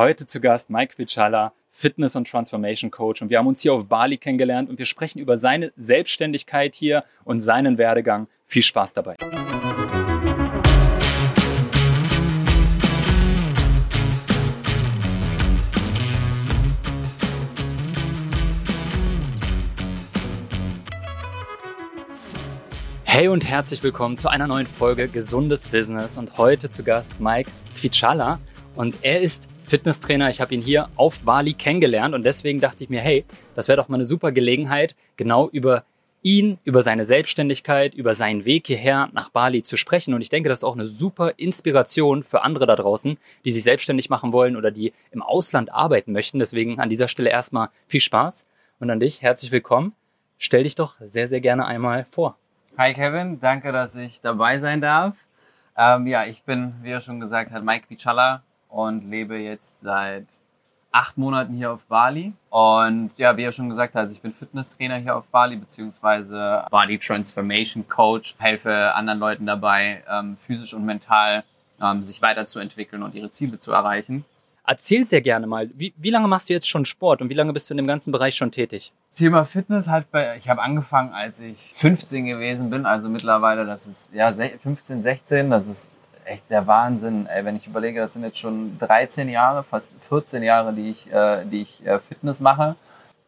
Heute zu Gast Mike Vitschala, Fitness- und Transformation Coach. Und wir haben uns hier auf Bali kennengelernt und wir sprechen über seine Selbstständigkeit hier und seinen Werdegang. Viel Spaß dabei. Hey und herzlich willkommen zu einer neuen Folge Gesundes Business und heute zu Gast Mike Kvitschala und er ist Fitnesstrainer. Ich habe ihn hier auf Bali kennengelernt und deswegen dachte ich mir, hey, das wäre doch mal eine super Gelegenheit, genau über ihn, über seine Selbstständigkeit, über seinen Weg hierher nach Bali zu sprechen. Und ich denke, das ist auch eine super Inspiration für andere da draußen, die sich selbstständig machen wollen oder die im Ausland arbeiten möchten. Deswegen an dieser Stelle erstmal viel Spaß und an dich herzlich willkommen. Stell dich doch sehr, sehr gerne einmal vor. Hi Kevin, danke, dass ich dabei sein darf. Ähm, ja, ich bin, wie er schon gesagt hat, Mike Vichala und lebe jetzt seit acht Monaten hier auf Bali. Und ja, wie er schon gesagt hat, also ich bin Fitnesstrainer hier auf Bali, beziehungsweise Body Transformation Coach, helfe anderen Leuten dabei, ähm, physisch und mental ähm, sich weiterzuentwickeln und ihre Ziele zu erreichen. Erzähl sehr gerne mal, wie, wie lange machst du jetzt schon Sport und wie lange bist du in dem ganzen Bereich schon tätig? Thema Fitness hat bei, ich habe angefangen, als ich 15 gewesen bin, also mittlerweile, das ist ja 15, 16, das ist echt der Wahnsinn. Ey, wenn ich überlege, das sind jetzt schon 13 Jahre, fast 14 Jahre, die ich, äh, die ich äh, Fitness mache.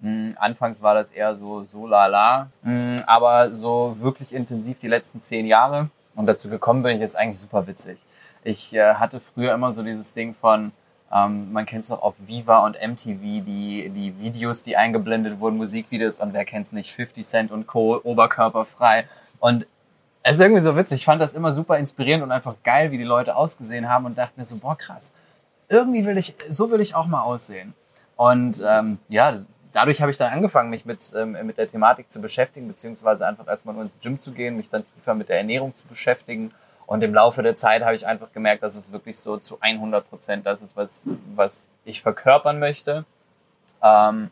Mhm, anfangs war das eher so so lala, mhm, aber so wirklich intensiv die letzten 10 Jahre. Und dazu gekommen bin ich, ist eigentlich super witzig. Ich äh, hatte früher immer so dieses Ding von, ähm, man kennt es doch auf Viva und MTV, die, die Videos, die eingeblendet wurden, Musikvideos und wer kennt's nicht, 50 Cent und Co., oberkörperfrei. Und es ist irgendwie so witzig. Ich fand das immer super inspirierend und einfach geil, wie die Leute ausgesehen haben und dachte mir so, boah, krass. Irgendwie will ich, so will ich auch mal aussehen. Und ähm, ja, dadurch habe ich dann angefangen, mich mit, ähm, mit der Thematik zu beschäftigen, beziehungsweise einfach erstmal nur ins Gym zu gehen, mich dann tiefer mit der Ernährung zu beschäftigen und im Laufe der Zeit habe ich einfach gemerkt, dass es wirklich so zu 100 Prozent das ist, was, was ich verkörpern möchte. Ähm,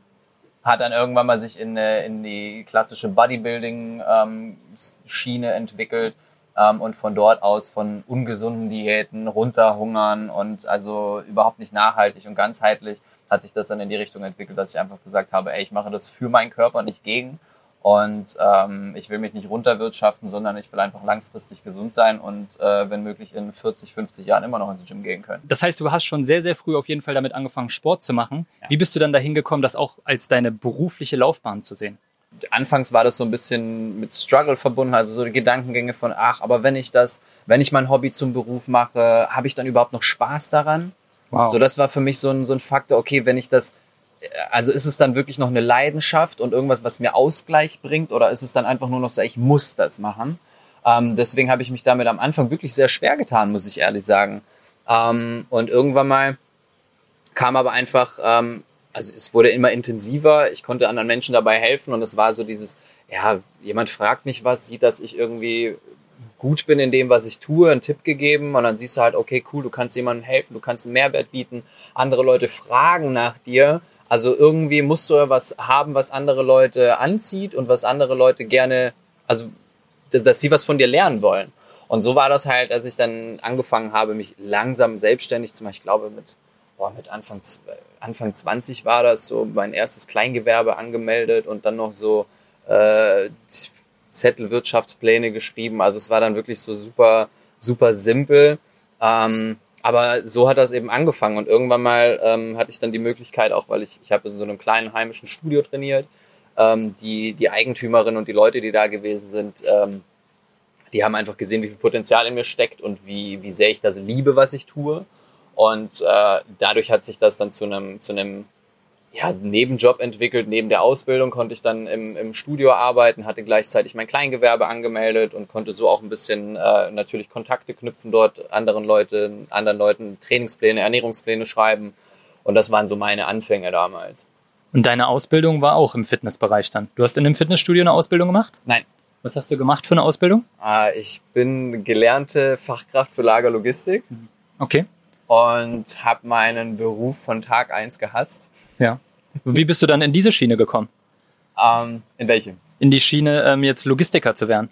hat dann irgendwann mal sich in, in die klassische Bodybuilding-Schiene entwickelt ähm, und von dort aus von ungesunden Diäten, runterhungern und also überhaupt nicht nachhaltig und ganzheitlich hat sich das dann in die Richtung entwickelt, dass ich einfach gesagt habe, ey, ich mache das für meinen Körper, nicht gegen. Und ähm, ich will mich nicht runterwirtschaften, sondern ich will einfach langfristig gesund sein und äh, wenn möglich in 40, 50 Jahren immer noch ins Gym gehen können. Das heißt, du hast schon sehr, sehr früh auf jeden Fall damit angefangen, Sport zu machen. Ja. Wie bist du dann dahin gekommen, das auch als deine berufliche Laufbahn zu sehen? Anfangs war das so ein bisschen mit Struggle verbunden, also so die Gedankengänge von, ach, aber wenn ich das, wenn ich mein Hobby zum Beruf mache, habe ich dann überhaupt noch Spaß daran? Wow. So, das war für mich so ein, so ein Faktor, okay, wenn ich das also ist es dann wirklich noch eine Leidenschaft und irgendwas, was mir Ausgleich bringt, oder ist es dann einfach nur noch so, ich muss das machen? Ähm, deswegen habe ich mich damit am Anfang wirklich sehr schwer getan, muss ich ehrlich sagen. Ähm, und irgendwann mal kam aber einfach, ähm, also es wurde immer intensiver, ich konnte anderen Menschen dabei helfen und es war so dieses, ja, jemand fragt mich was, sieht, dass ich irgendwie gut bin in dem, was ich tue, einen Tipp gegeben und dann siehst du halt, okay, cool, du kannst jemandem helfen, du kannst einen Mehrwert bieten, andere Leute fragen nach dir also irgendwie musst du was haben, was andere Leute anzieht und was andere Leute gerne, also dass sie was von dir lernen wollen. Und so war das halt, als ich dann angefangen habe, mich langsam selbstständig zu machen. Ich glaube, mit, boah, mit Anfang, Anfang 20 war das so mein erstes Kleingewerbe angemeldet und dann noch so äh, Zettelwirtschaftspläne geschrieben. Also es war dann wirklich so super, super simpel. Ähm, aber so hat das eben angefangen und irgendwann mal ähm, hatte ich dann die Möglichkeit, auch weil ich, ich habe in so einem kleinen heimischen Studio trainiert, ähm, die, die Eigentümerin und die Leute, die da gewesen sind, ähm, die haben einfach gesehen, wie viel Potenzial in mir steckt und wie, wie sehr ich das liebe, was ich tue. Und äh, dadurch hat sich das dann zu einem, zu einem ja, Nebenjob entwickelt. Neben der Ausbildung konnte ich dann im, im Studio arbeiten, hatte gleichzeitig mein Kleingewerbe angemeldet und konnte so auch ein bisschen äh, natürlich Kontakte knüpfen dort, anderen Leuten, anderen Leuten Trainingspläne, Ernährungspläne schreiben. Und das waren so meine Anfänge damals. Und deine Ausbildung war auch im Fitnessbereich dann? Du hast in einem Fitnessstudio eine Ausbildung gemacht? Nein. Was hast du gemacht für eine Ausbildung? Ah, ich bin gelernte Fachkraft für Lagerlogistik. Okay und habe meinen Beruf von Tag eins gehasst. Ja. Wie bist du dann in diese Schiene gekommen? Ähm, in welche? In die Schiene, ähm, jetzt Logistiker zu werden.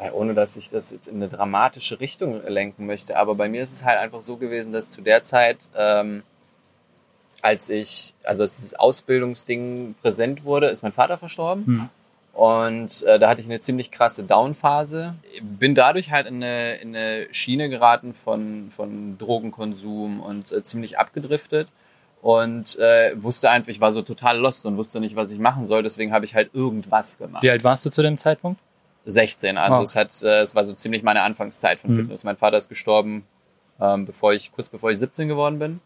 äh, ohne dass ich das jetzt in eine dramatische Richtung lenken möchte, aber bei mir ist es halt einfach so gewesen, dass zu der Zeit, ähm, als ich, also als dieses Ausbildungsding präsent wurde, ist mein Vater verstorben. Hm. Und äh, da hatte ich eine ziemlich krasse Downphase. Bin dadurch halt in eine, in eine Schiene geraten von, von Drogenkonsum und äh, ziemlich abgedriftet. Und äh, wusste einfach, ich war so total lost und wusste nicht, was ich machen soll. Deswegen habe ich halt irgendwas gemacht. Wie alt warst du zu dem Zeitpunkt? 16. Also wow. es hat, äh, es war so ziemlich meine Anfangszeit von mhm. Fitness. Mein Vater ist gestorben, ähm, bevor ich, kurz bevor ich 17 geworden bin.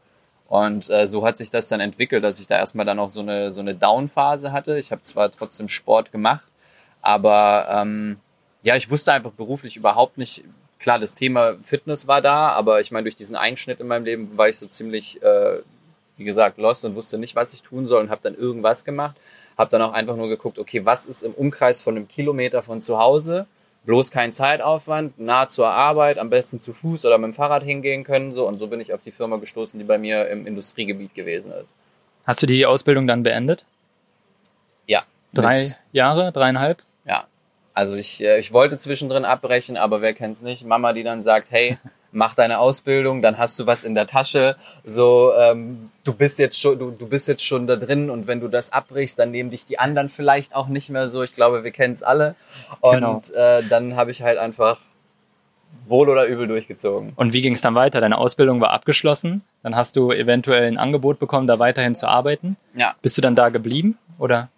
Und äh, so hat sich das dann entwickelt, dass ich da erstmal dann auch so eine, so eine Down-Phase hatte. Ich habe zwar trotzdem Sport gemacht, aber ähm, ja, ich wusste einfach beruflich überhaupt nicht, klar, das Thema Fitness war da, aber ich meine, durch diesen Einschnitt in meinem Leben war ich so ziemlich, äh, wie gesagt, lost und wusste nicht, was ich tun soll und habe dann irgendwas gemacht. Habe dann auch einfach nur geguckt, okay, was ist im Umkreis von einem Kilometer von zu Hause? Bloß kein Zeitaufwand, nah zur Arbeit, am besten zu Fuß oder mit dem Fahrrad hingehen können. So. Und so bin ich auf die Firma gestoßen, die bei mir im Industriegebiet gewesen ist. Hast du die Ausbildung dann beendet? Ja. Drei Jahre, dreieinhalb? Ja. Also ich, äh, ich wollte zwischendrin abbrechen, aber wer kennt's nicht? Mama, die dann sagt, hey, mach deine Ausbildung, dann hast du was in der Tasche. So, ähm, du bist jetzt schon, du, du bist jetzt schon da drin und wenn du das abbrichst, dann nehmen dich die anderen vielleicht auch nicht mehr so. Ich glaube, wir kennen es alle. Und genau. äh, dann habe ich halt einfach wohl oder übel durchgezogen. Und wie ging es dann weiter? Deine Ausbildung war abgeschlossen. Dann hast du eventuell ein Angebot bekommen, da weiterhin zu arbeiten. Ja. Bist du dann da geblieben oder?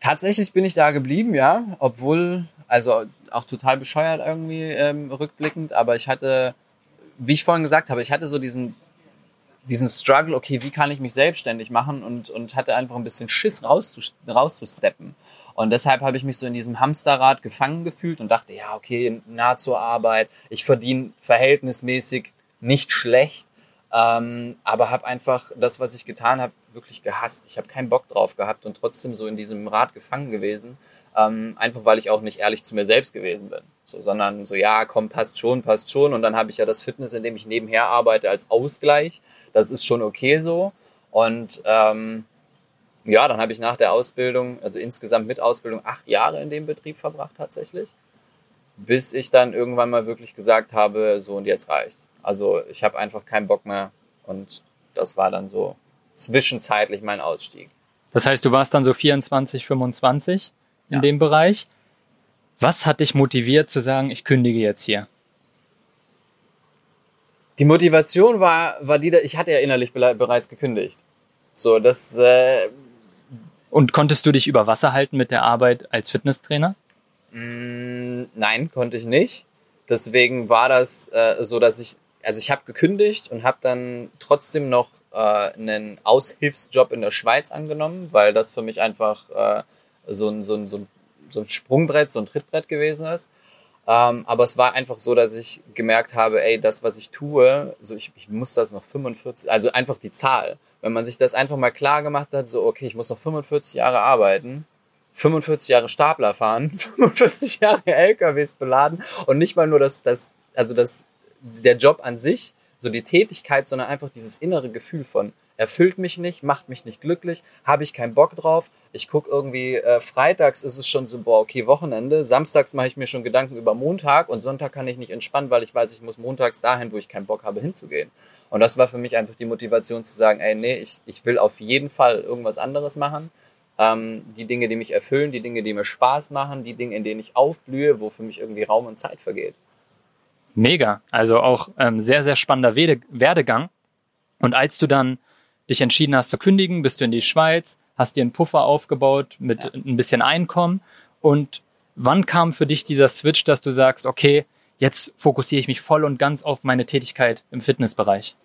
Tatsächlich bin ich da geblieben, ja, obwohl also auch total bescheuert irgendwie ähm, rückblickend, aber ich hatte wie ich vorhin gesagt habe, ich hatte so diesen, diesen Struggle, okay, wie kann ich mich selbstständig machen und, und hatte einfach ein bisschen Schiss rauszusteppen. Und deshalb habe ich mich so in diesem Hamsterrad gefangen gefühlt und dachte, ja, okay, nah zur Arbeit, ich verdiene verhältnismäßig nicht schlecht, ähm, aber habe einfach das, was ich getan habe, wirklich gehasst. Ich habe keinen Bock drauf gehabt und trotzdem so in diesem Rad gefangen gewesen, ähm, einfach weil ich auch nicht ehrlich zu mir selbst gewesen bin. So, sondern so, ja, komm, passt schon, passt schon. Und dann habe ich ja das Fitness, in dem ich nebenher arbeite, als Ausgleich. Das ist schon okay so. Und ähm, ja, dann habe ich nach der Ausbildung, also insgesamt mit Ausbildung, acht Jahre in dem Betrieb verbracht tatsächlich. Bis ich dann irgendwann mal wirklich gesagt habe, so und jetzt reicht. Also ich habe einfach keinen Bock mehr. Und das war dann so zwischenzeitlich mein Ausstieg. Das heißt, du warst dann so 24, 25 in ja. dem Bereich. Was hat dich motiviert zu sagen, ich kündige jetzt hier? Die Motivation war, war die, ich hatte ja innerlich bereits gekündigt. So, das. Äh, Und konntest du dich über Wasser halten mit der Arbeit als Fitnesstrainer? Mm, nein, konnte ich nicht. Deswegen war das äh, so, dass ich, also ich habe gekündigt und habe dann trotzdem noch äh, einen Aushilfsjob in der Schweiz angenommen, weil das für mich einfach äh, so ein, so ein, so ein so ein Sprungbrett, so ein Trittbrett gewesen ist. Ähm, aber es war einfach so, dass ich gemerkt habe, ey, das, was ich tue, so ich, ich muss das noch 45, also einfach die Zahl. Wenn man sich das einfach mal klar gemacht hat, so, okay, ich muss noch 45 Jahre arbeiten, 45 Jahre Stapler fahren, 45 Jahre LKWs beladen und nicht mal nur das, das, also das, der Job an sich, so die Tätigkeit, sondern einfach dieses innere Gefühl von, erfüllt mich nicht, macht mich nicht glücklich, habe ich keinen Bock drauf. Ich gucke irgendwie, äh, freitags ist es schon so, boah, okay, Wochenende. Samstags mache ich mir schon Gedanken über Montag und Sonntag kann ich nicht entspannen, weil ich weiß, ich muss montags dahin, wo ich keinen Bock habe, hinzugehen. Und das war für mich einfach die Motivation zu sagen, ey, nee, ich, ich will auf jeden Fall irgendwas anderes machen. Ähm, die Dinge, die mich erfüllen, die Dinge, die mir Spaß machen, die Dinge, in denen ich aufblühe, wo für mich irgendwie Raum und Zeit vergeht. Mega. Also auch ähm, sehr, sehr spannender Werdegang. Und als du dann dich entschieden hast zu kündigen, bist du in die Schweiz, hast dir einen Puffer aufgebaut mit ja. ein bisschen Einkommen. Und wann kam für dich dieser Switch, dass du sagst, okay, jetzt fokussiere ich mich voll und ganz auf meine Tätigkeit im Fitnessbereich?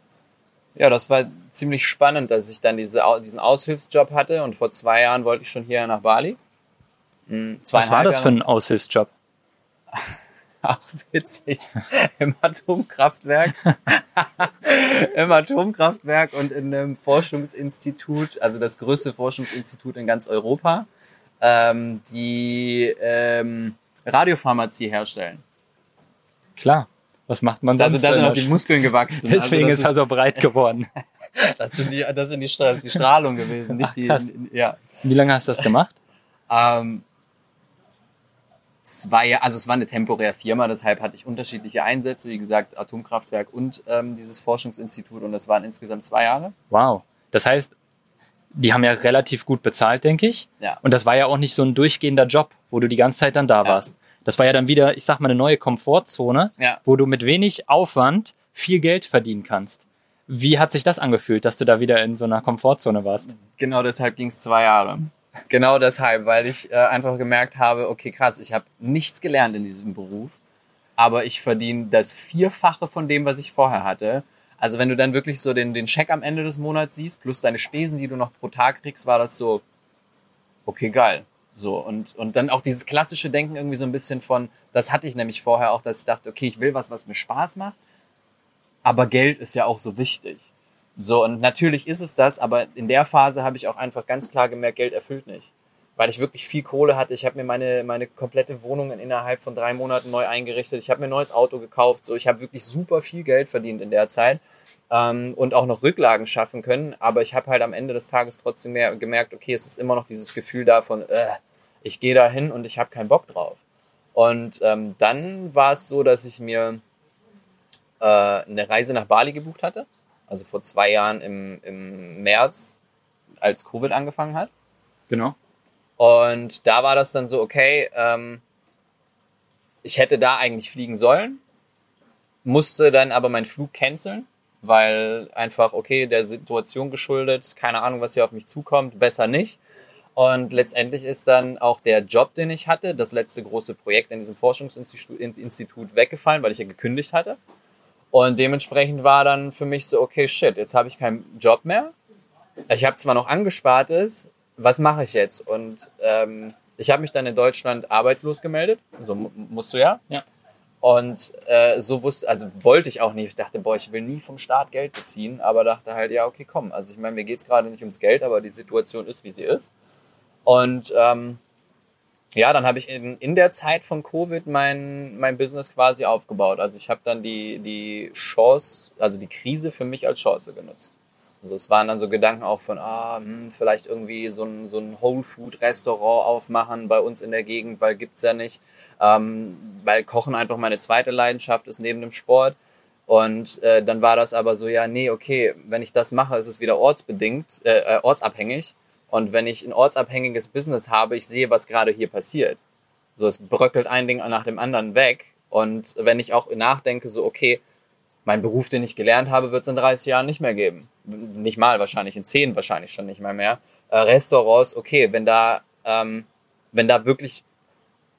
Ja, das war ziemlich spannend, dass ich dann diese, diesen Aushilfsjob hatte und vor zwei Jahren wollte ich schon hier nach Bali. Hm, Was war das für ein Aushilfsjob? auch witzig, im Atomkraftwerk, im Atomkraftwerk und in einem Forschungsinstitut, also das größte Forschungsinstitut in ganz Europa, ähm, die ähm, Radiopharmazie herstellen. Klar. Was macht man sonst? Also da sind auch die Muskeln gewachsen. Deswegen also ist er so breit geworden. das sind die, das sind die, das ist die Strahlung gewesen, nicht Ach, die. Ja. Wie lange hast du das gemacht? Ähm, zwei, also es war eine temporäre Firma, deshalb hatte ich unterschiedliche Einsätze, wie gesagt, Atomkraftwerk und ähm, dieses Forschungsinstitut und das waren insgesamt zwei Jahre. Wow. Das heißt, die haben ja relativ gut bezahlt, denke ich. Ja. Und das war ja auch nicht so ein durchgehender Job, wo du die ganze Zeit dann da Ja. warst. Das war ja dann wieder, ich sag mal, eine neue Komfortzone, Ja. wo du mit wenig Aufwand viel Geld verdienen kannst. Wie hat sich das angefühlt, dass du da wieder in so einer Komfortzone warst? Genau deshalb ging es zwei Jahre. Genau deshalb, weil ich äh, einfach gemerkt habe, okay, krass, ich habe nichts gelernt in diesem Beruf, aber ich verdiene das Vierfache von dem, was ich vorher hatte. Also wenn du dann wirklich so den, den Scheck am Ende des Monats siehst, plus deine Spesen, die du noch pro Tag kriegst, war das so, okay, geil. So, und, und dann auch dieses klassische Denken irgendwie so ein bisschen von, das hatte ich nämlich vorher auch, dass ich dachte, okay, ich will was, was mir Spaß macht, aber Geld ist ja auch so wichtig. So, und natürlich ist es das, aber in der Phase habe ich auch einfach ganz klar gemerkt, Geld erfüllt nicht. Weil ich wirklich viel Kohle hatte. Ich habe mir meine, meine komplette Wohnung innerhalb von drei Monaten neu eingerichtet. Ich habe mir ein neues Auto gekauft. So, ich habe wirklich super viel Geld verdient in der Zeit ähm, und auch noch Rücklagen schaffen können. Aber ich habe halt am Ende des Tages trotzdem mehr gemerkt, okay, es ist immer noch dieses Gefühl davon, äh, ich gehe da hin und ich habe keinen Bock drauf. Und ähm, dann war es so, dass ich mir äh, eine Reise nach Bali gebucht hatte. Also vor zwei Jahren im, im März, als Covid angefangen hat. Genau. Und da war das dann so, okay, ähm, ich hätte da eigentlich fliegen sollen, musste dann aber meinen Flug canceln, weil einfach, okay, der Situation geschuldet, keine Ahnung, was hier auf mich zukommt, besser nicht. Und letztendlich ist dann auch der Job, den ich hatte, das letzte große Projekt in diesem Forschungsinstitut Institut weggefallen, weil ich ja gekündigt hatte. Und dementsprechend war dann für mich so, okay, shit, jetzt habe ich keinen Job mehr. Ich habe zwar noch Angespartes, was mache ich jetzt? Und ähm, ich habe mich dann in Deutschland arbeitslos gemeldet. So mu- musst du ja. Ja. Und äh, so wusste, also wollte ich auch nicht. Ich dachte, boah, ich will nie vom Staat Geld beziehen, aber dachte halt, ja, okay, komm. Also ich meine, mir geht's gerade nicht ums Geld, aber die Situation ist, wie sie ist. Und ähm, ja, dann habe ich in, in der Zeit von Covid mein, mein Business quasi aufgebaut. Also ich habe dann die, die Chance, also die Krise für mich als Chance genutzt. Also es waren dann so Gedanken auch von, ah, hm, vielleicht irgendwie so ein, so ein Whole Food Restaurant aufmachen bei uns in der Gegend, weil gibt's ja nicht. Ähm, weil Kochen einfach meine zweite Leidenschaft ist neben dem Sport. Und äh, dann war das aber so, ja, nee, okay, wenn ich das mache, ist es wieder ortsbedingt, äh, äh, ortsabhängig. Und wenn ich ein ortsabhängiges Business habe, ich sehe, was gerade hier passiert. So, es bröckelt ein Ding nach dem anderen weg. Und wenn ich auch nachdenke, so, okay, mein Beruf, den ich gelernt habe, wird es in 30 Jahren nicht mehr geben. Nicht mal wahrscheinlich, in 10 wahrscheinlich schon nicht mal mehr. Äh, Restaurants, okay, wenn da, ähm, wenn da wirklich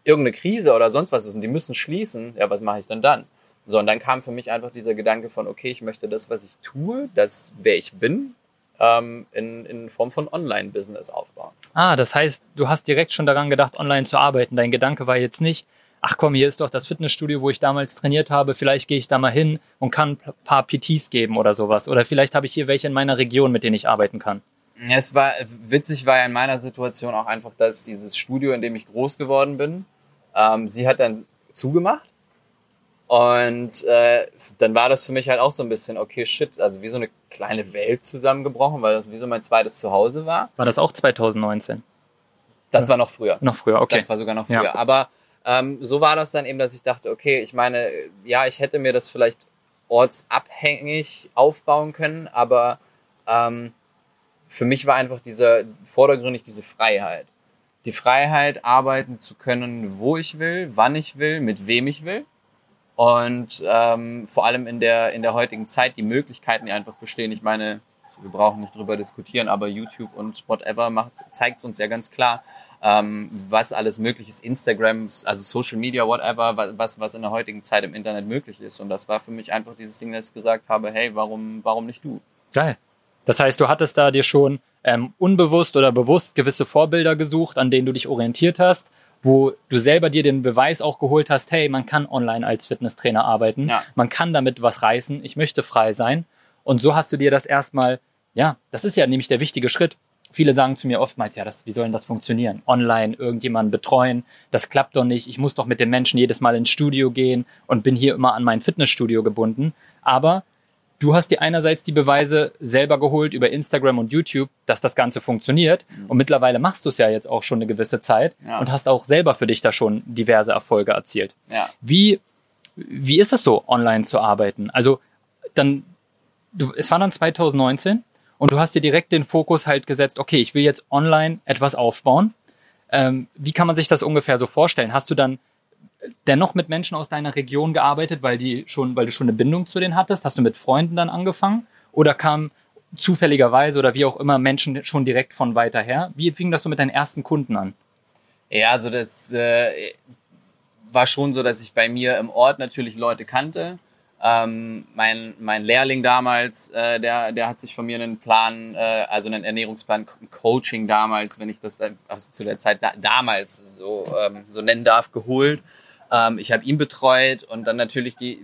irgendeine Krise oder sonst was ist und die müssen schließen, ja, was mache ich denn dann? So, und dann kam für mich einfach dieser Gedanke von, okay, ich möchte das, was ich tue, das, wer ich bin, ähm, in, in Form von Online-Business aufbauen. Ah, das heißt, du hast direkt schon daran gedacht, online zu arbeiten. Dein Gedanke war jetzt nicht, ach komm, hier ist doch das Fitnessstudio, wo ich damals trainiert habe, vielleicht gehe ich da mal hin und kann ein paar PTs geben oder sowas. Oder vielleicht habe ich hier welche in meiner Region, mit denen ich arbeiten kann. Es war witzig, war ja in meiner Situation auch einfach, dass dieses Studio, in dem ich groß geworden bin, ähm, sie hat dann zugemacht. Und äh, dann war das für mich halt auch so ein bisschen, okay, shit, also wie so eine kleine Welt zusammengebrochen, weil das wie so mein zweites Zuhause war. War das auch 2019? Das war noch früher. Noch früher, okay. Das war sogar noch früher. Ja. Aber ähm, so war das dann eben, dass ich dachte, okay, ich meine, ja, ich hätte mir das vielleicht ortsabhängig aufbauen können, aber ähm, für mich war einfach dieser vordergründig diese Freiheit. Die Freiheit, arbeiten zu können, wo ich will, wann ich will, mit wem ich will. Und ähm, vor allem in der, in der heutigen Zeit die Möglichkeiten, die einfach bestehen. Ich meine, wir brauchen nicht drüber diskutieren, aber YouTube und whatever zeigt es uns ja ganz klar, ähm, was alles möglich ist. Instagram, also Social Media, whatever, wa- was, was in der heutigen Zeit im Internet möglich ist. Und das war für mich einfach dieses Ding, dass ich gesagt habe, hey, warum, warum nicht du? Geil. Das heißt, du hattest da dir schon ähm, unbewusst oder bewusst gewisse Vorbilder gesucht, an denen du dich orientiert hast, wo du selber dir den Beweis auch geholt hast, hey, man kann online als Fitnesstrainer arbeiten, Ja. man kann damit was reißen, ich möchte frei sein. Und so hast du dir das erstmal, ja, das ist ja nämlich der wichtige Schritt. Viele sagen zu mir oftmals, ja, das, wie soll denn das funktionieren? Online irgendjemanden betreuen, das klappt doch nicht. Ich muss doch mit den Menschen jedes Mal ins Studio gehen und bin hier immer an mein Fitnessstudio gebunden. Aber du hast dir einerseits die Beweise selber geholt über Instagram und YouTube, dass das Ganze funktioniert. Mhm. Und mittlerweile machst du es ja jetzt auch schon eine gewisse Zeit ja. und hast auch selber für dich da schon diverse Erfolge erzielt. Ja. Wie, wie ist es so, online zu arbeiten? Also dann, du, es war dann 2019 und du hast dir direkt den Fokus halt gesetzt, okay, ich will jetzt online etwas aufbauen. Ähm, wie kann man sich das ungefähr so vorstellen? Hast du dann dennoch mit Menschen aus deiner Region gearbeitet, weil die schon, weil du schon eine Bindung zu denen hattest? Hast du mit Freunden dann angefangen? Oder kamen zufälligerweise oder wie auch immer Menschen schon direkt von weiter her? Wie fing das so mit deinen ersten Kunden an? Ja, also das äh, war schon so, dass ich bei mir im Ort natürlich Leute kannte. Ähm, mein, mein Lehrling damals, äh, der, der hat sich von mir einen Plan, äh, also einen Ernährungsplan, Coaching damals, wenn ich das da, also zu der Zeit da, damals so, ähm, so nennen darf, geholt. Ähm, ich habe ihn betreut und dann natürlich die,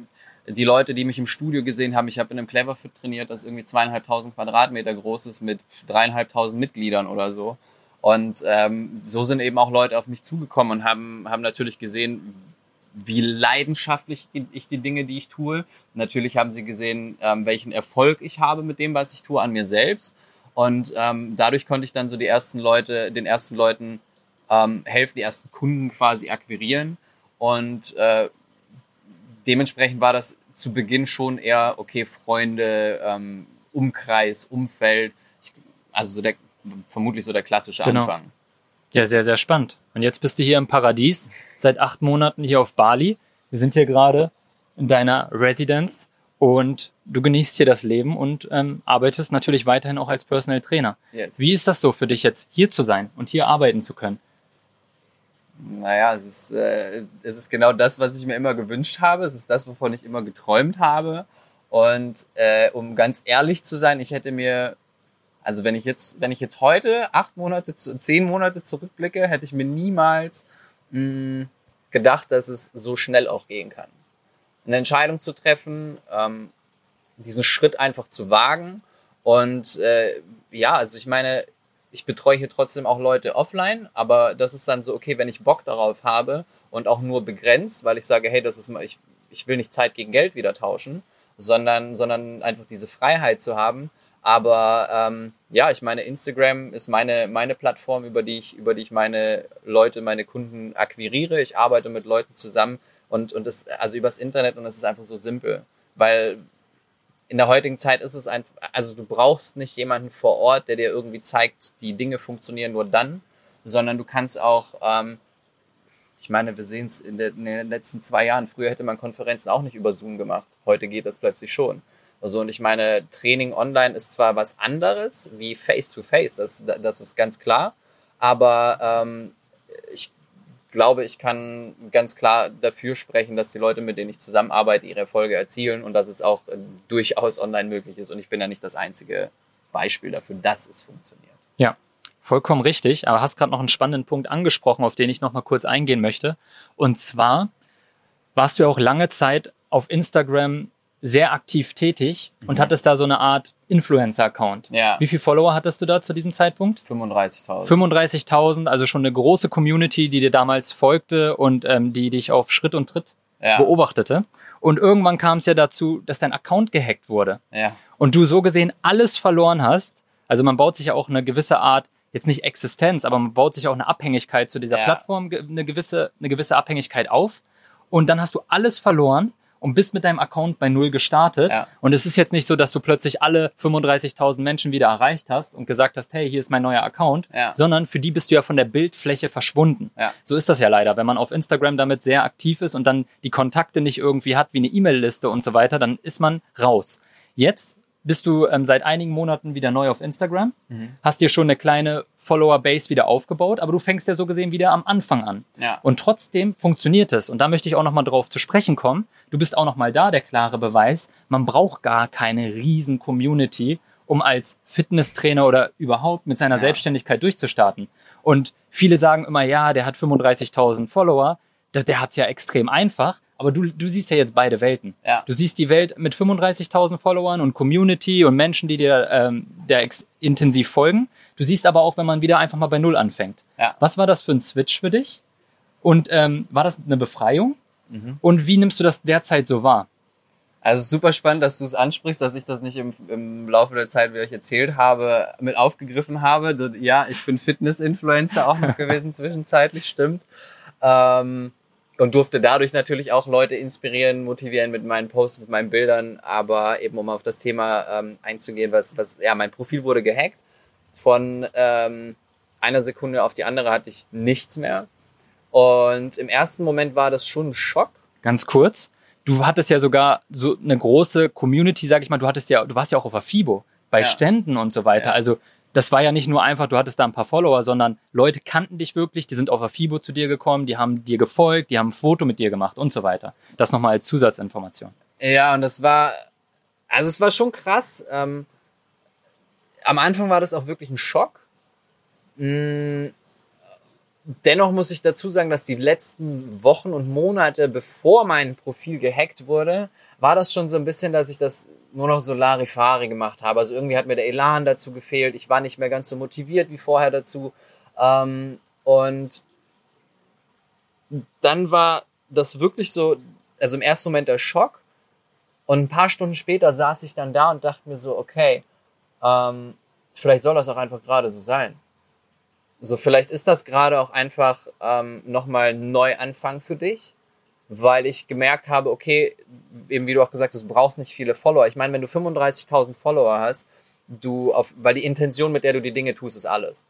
die Leute, die mich im Studio gesehen haben. Ich habe in einem Cleverfit trainiert, das irgendwie zweieinhalbtausend Quadratmeter groß ist mit dreieinhalbtausend Mitgliedern oder so. Und ähm, so sind eben auch Leute auf mich zugekommen und haben, haben natürlich gesehen, wie leidenschaftlich ich die Dinge, die ich tue. Natürlich haben sie gesehen, ähm, welchen Erfolg ich habe mit dem, was ich tue, an mir selbst. Und ähm, dadurch konnte ich dann so die ersten Leute, den ersten Leuten ähm, helfen, die ersten Kunden quasi akquirieren. Und äh, dementsprechend war das zu Beginn schon eher, okay, Freunde, ähm, Umkreis, Umfeld, also so der, vermutlich so der klassische genau. Anfang. Ja, sehr, sehr spannend. Und jetzt bist du hier im Paradies, seit acht Monaten hier auf Bali. Wir sind hier gerade in deiner Residence und du genießt hier das Leben und ähm, arbeitest natürlich weiterhin auch als Personal Trainer. Yes. Wie ist das so für dich jetzt, hier zu sein und hier arbeiten zu können? Naja, es ist, äh, es ist genau das, was ich mir immer gewünscht habe. Es ist das, wovon ich immer geträumt habe. Und äh, um ganz ehrlich zu sein, ich hätte mir, also wenn ich jetzt, wenn ich jetzt heute acht Monate, zehn Monate zurückblicke, hätte ich mir niemals mh, hm, gedacht, dass es so schnell auch gehen kann. Eine Entscheidung zu treffen, ähm, diesen Schritt einfach zu wagen. Und äh, ja, also ich meine, ich betreue hier trotzdem auch Leute offline, aber das ist dann so, okay, wenn ich Bock darauf habe und auch nur begrenzt, weil ich sage, hey, das ist ich, ich will nicht Zeit gegen Geld wieder tauschen, sondern, sondern einfach diese Freiheit zu haben. Aber ähm, ja, ich meine, Instagram ist meine, meine Plattform, über die ich, über die ich meine Leute, meine Kunden akquiriere. Ich arbeite mit Leuten zusammen und, und das, also übers Internet und es ist einfach so simpel. Weil in der heutigen Zeit ist es einfach, also du brauchst nicht jemanden vor Ort, der dir irgendwie zeigt, die Dinge funktionieren nur dann, sondern du kannst auch, ähm, ich meine, wir sehen es in, in, den letzten zwei Jahren, früher hätte man Konferenzen auch nicht über Zoom gemacht, heute geht das plötzlich schon. Also und ich meine, Training online ist zwar was anderes wie Face-to-Face, -face, das, das ist ganz klar, aber ähm, glaube, ich kann ganz klar dafür sprechen, dass die Leute, mit denen ich zusammenarbeite, ihre Erfolge erzielen und dass es auch äh, durchaus online möglich ist. Und ich bin ja nicht das einzige Beispiel dafür, dass es funktioniert. Ja, vollkommen richtig. Aber hast gerade noch einen spannenden Punkt angesprochen, auf den ich noch mal kurz eingehen möchte. Und zwar warst du ja auch lange Zeit auf Instagram sehr aktiv tätig mhm. und hattest da so eine Art Influencer-Account. Ja. Wie viele Follower hattest du da zu diesem Zeitpunkt? 35.000. 35.000, also schon eine große Community, die dir damals folgte und ähm, die dich auf Schritt und Tritt ja. beobachtete. Und irgendwann kam es ja dazu, dass dein Account gehackt wurde. Ja. Und du so gesehen alles verloren hast. Also man baut sich ja auch eine gewisse Art, jetzt nicht Existenz, aber man baut sich auch eine Abhängigkeit zu dieser ja. Plattform, eine gewisse, eine gewisse Abhängigkeit auf. Und dann hast du alles verloren und bist mit deinem Account bei Null gestartet. Ja. Und es ist jetzt nicht so, dass du plötzlich alle 35.000 Menschen wieder erreicht hast und gesagt hast, hey, hier ist mein neuer Account, ja. sondern für die bist du ja von der Bildfläche verschwunden. Ja. So ist das ja leider. Wenn man auf Instagram damit sehr aktiv ist und dann die Kontakte nicht irgendwie hat, wie eine E-Mail-Liste und so weiter, dann ist man raus. Jetzt bist du ähm, seit einigen Monaten wieder neu auf Instagram, mhm. hast dir schon eine kleine Follower-Base wieder aufgebaut, aber du fängst ja so gesehen wieder am Anfang an. Ja. Und trotzdem funktioniert es. Und da möchte ich auch nochmal drauf zu sprechen kommen. Du bist auch nochmal da, der klare Beweis. Man braucht gar keine riesen Community, um als Fitnesstrainer oder überhaupt mit seiner ja. Selbstständigkeit durchzustarten. Und viele sagen immer, ja, der hat 35.000 Follower. Der hat es ja extrem einfach. Aber du, du siehst ja jetzt beide Welten. Ja. Du siehst die Welt mit 35.000 Followern und Community und Menschen, die dir ähm, der intensiv folgen. Du siehst aber auch, wenn man wieder einfach mal bei Null anfängt. Ja. Was war das für ein Switch für dich? Und ähm, war das eine Befreiung? Mhm. Und wie nimmst du das derzeit so wahr? Also super spannend, dass du es ansprichst, dass ich das nicht im, im Laufe der Zeit, wie ich erzählt habe, mit aufgegriffen habe. Ja, ich bin Fitness-Influencer auch noch gewesen zwischenzeitlich, stimmt. Ähm, und durfte dadurch natürlich auch Leute inspirieren, motivieren mit meinen Posts, mit meinen Bildern. Aber eben um auf das Thema ähm, einzugehen, was, was, ja, mein Profil wurde gehackt. Von ähm, einer Sekunde auf die andere hatte ich nichts mehr. Und im ersten Moment war das schon ein Schock. Ganz kurz, du hattest ja sogar so eine große Community, sag ich mal, du hattest ja, du warst ja auch auf der FIBO bei ja. Ständen und so weiter. Ja. Also das war ja nicht nur einfach, du hattest da ein paar Follower, sondern Leute kannten dich wirklich, die sind auf der FIBO zu dir gekommen, die haben dir gefolgt, die haben ein Foto mit dir gemacht und so weiter. Das nochmal als Zusatzinformation. Ja, und das war, also es war schon krass. Ähm, am Anfang war das auch wirklich ein Schock. Mm, dennoch muss ich dazu sagen, dass die letzten Wochen und Monate, bevor mein Profil gehackt wurde, war das schon so ein bisschen, dass ich das nur noch so Larifari gemacht habe. Also irgendwie hat mir der Elan dazu gefehlt. Ich war nicht mehr ganz so motiviert wie vorher dazu. Ähm, und dann war das wirklich so, also im ersten Moment der Schock. Und ein paar Stunden später saß ich dann da und dachte mir so, okay, ähm, vielleicht soll das auch einfach gerade so sein. So, vielleicht ist das gerade auch einfach ähm, nochmal ein Neuanfang für dich weil ich gemerkt habe, okay, eben wie du auch gesagt hast, du brauchst nicht viele Follower. Ich meine, wenn du 35.000 Follower hast, du auf, weil die Intention, mit der du die Dinge tust, ist alles.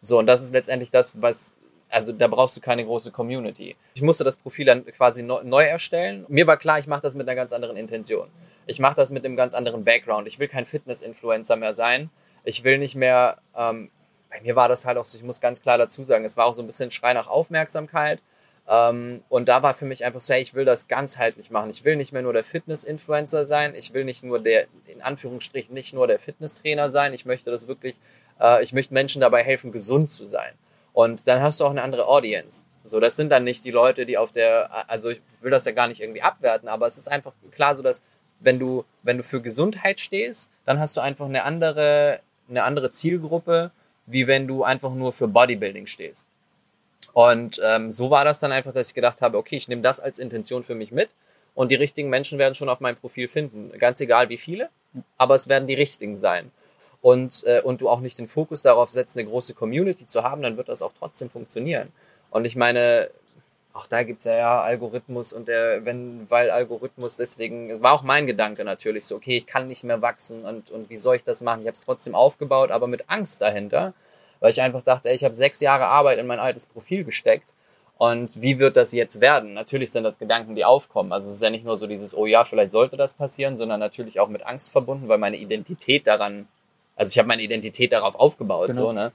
So, und das ist letztendlich das, was, also da brauchst du keine große Community. Ich musste das Profil dann quasi neu, erstellen. Mir war klar, ich mache das mit einer ganz anderen Intention. Ich mache das mit einem ganz anderen Background. Ich will kein Fitness-Influencer mehr sein. Ich will nicht mehr, ähm, bei mir war das halt auch so, ich muss ganz klar dazu sagen, es war auch so ein bisschen Schrei nach Aufmerksamkeit. Ähm, und da war für mich einfach so, hey, ich will das ganzheitlich machen. Ich will nicht mehr nur der Fitness-Influencer sein. Ich will nicht nur der, in Anführungsstrichen, nicht nur der Fitnesstrainer sein. Ich möchte das wirklich, äh, ich möchte Menschen dabei helfen, gesund zu sein. Und dann hast du auch eine andere Audience. So, das sind dann nicht die Leute, die auf der, also ich will das ja gar nicht irgendwie abwerten, aber es ist einfach klar so, dass wenn du, wenn du für Gesundheit stehst, dann hast du einfach eine andere, eine andere Zielgruppe, wie wenn du einfach nur für Bodybuilding stehst. Und ähm, so war das dann einfach, dass ich gedacht habe, okay, ich nehme das als Intention für mich mit und die richtigen Menschen werden schon auf meinem Profil finden. Ganz egal wie viele, aber es werden die richtigen sein. Und, äh, und du auch nicht den Fokus darauf setzt, eine große Community zu haben, dann wird das auch trotzdem funktionieren. Und ich meine, auch da gibt's ja, ja Algorithmus und der, wenn, weil Algorithmus, deswegen, war auch mein Gedanke natürlich so, okay, ich kann nicht mehr wachsen und, und wie soll ich das machen? Ich habe es trotzdem aufgebaut, aber mit Angst dahinter weil ich einfach dachte, ey, ich habe sechs Jahre Arbeit in mein altes Profil gesteckt. Und wie wird das jetzt werden? Natürlich sind das Gedanken, die aufkommen. Also es ist ja nicht nur so dieses, oh ja, vielleicht sollte das passieren, sondern natürlich auch mit Angst verbunden, weil meine Identität daran, also ich habe meine Identität darauf aufgebaut, genau. so, ne?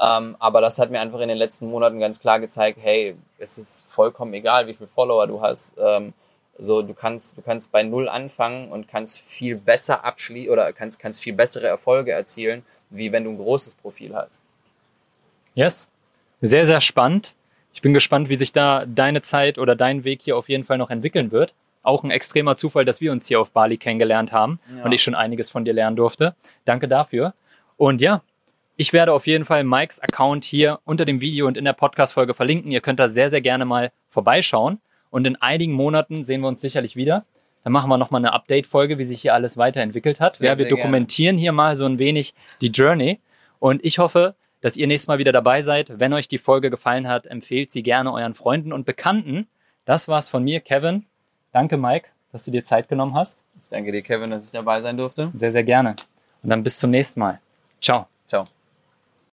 Ähm, aber das hat mir einfach in den letzten Monaten ganz klar gezeigt, hey, es ist vollkommen egal, wie viele Follower du hast. Ähm, so, du kannst, du kannst bei Null anfangen und kannst viel besser abschließen oder kannst, kannst viel bessere Erfolge erzielen, wie wenn du ein großes Profil hast. Yes. Sehr, sehr spannend. Ich bin gespannt, wie sich da deine Zeit oder dein Weg hier auf jeden Fall noch entwickeln wird. Auch ein extremer Zufall, dass wir uns hier auf Bali kennengelernt haben ja. und ich schon einiges von dir lernen durfte. Danke dafür. Und ja, ich werde auf jeden Fall Mikes Account hier unter dem Video und in der Podcast-Folge verlinken. Ihr könnt da sehr, sehr gerne mal vorbeischauen. Und in einigen Monaten sehen wir uns sicherlich wieder. Dann machen wir nochmal eine Update-Folge, wie sich hier alles weiterentwickelt hat. Sehr, ja, wir dokumentieren gerne. hier mal so ein wenig die Journey. Und ich hoffe, dass ihr nächstes Mal wieder dabei seid. Wenn euch die Folge gefallen hat, empfehlt sie gerne euren Freunden und Bekannten. Das war's von mir, Kevin. Danke, Mike, dass du dir Zeit genommen hast. Ich danke dir, Kevin, dass ich dabei sein durfte. Sehr, sehr gerne. Und dann bis zum nächsten Mal. Ciao.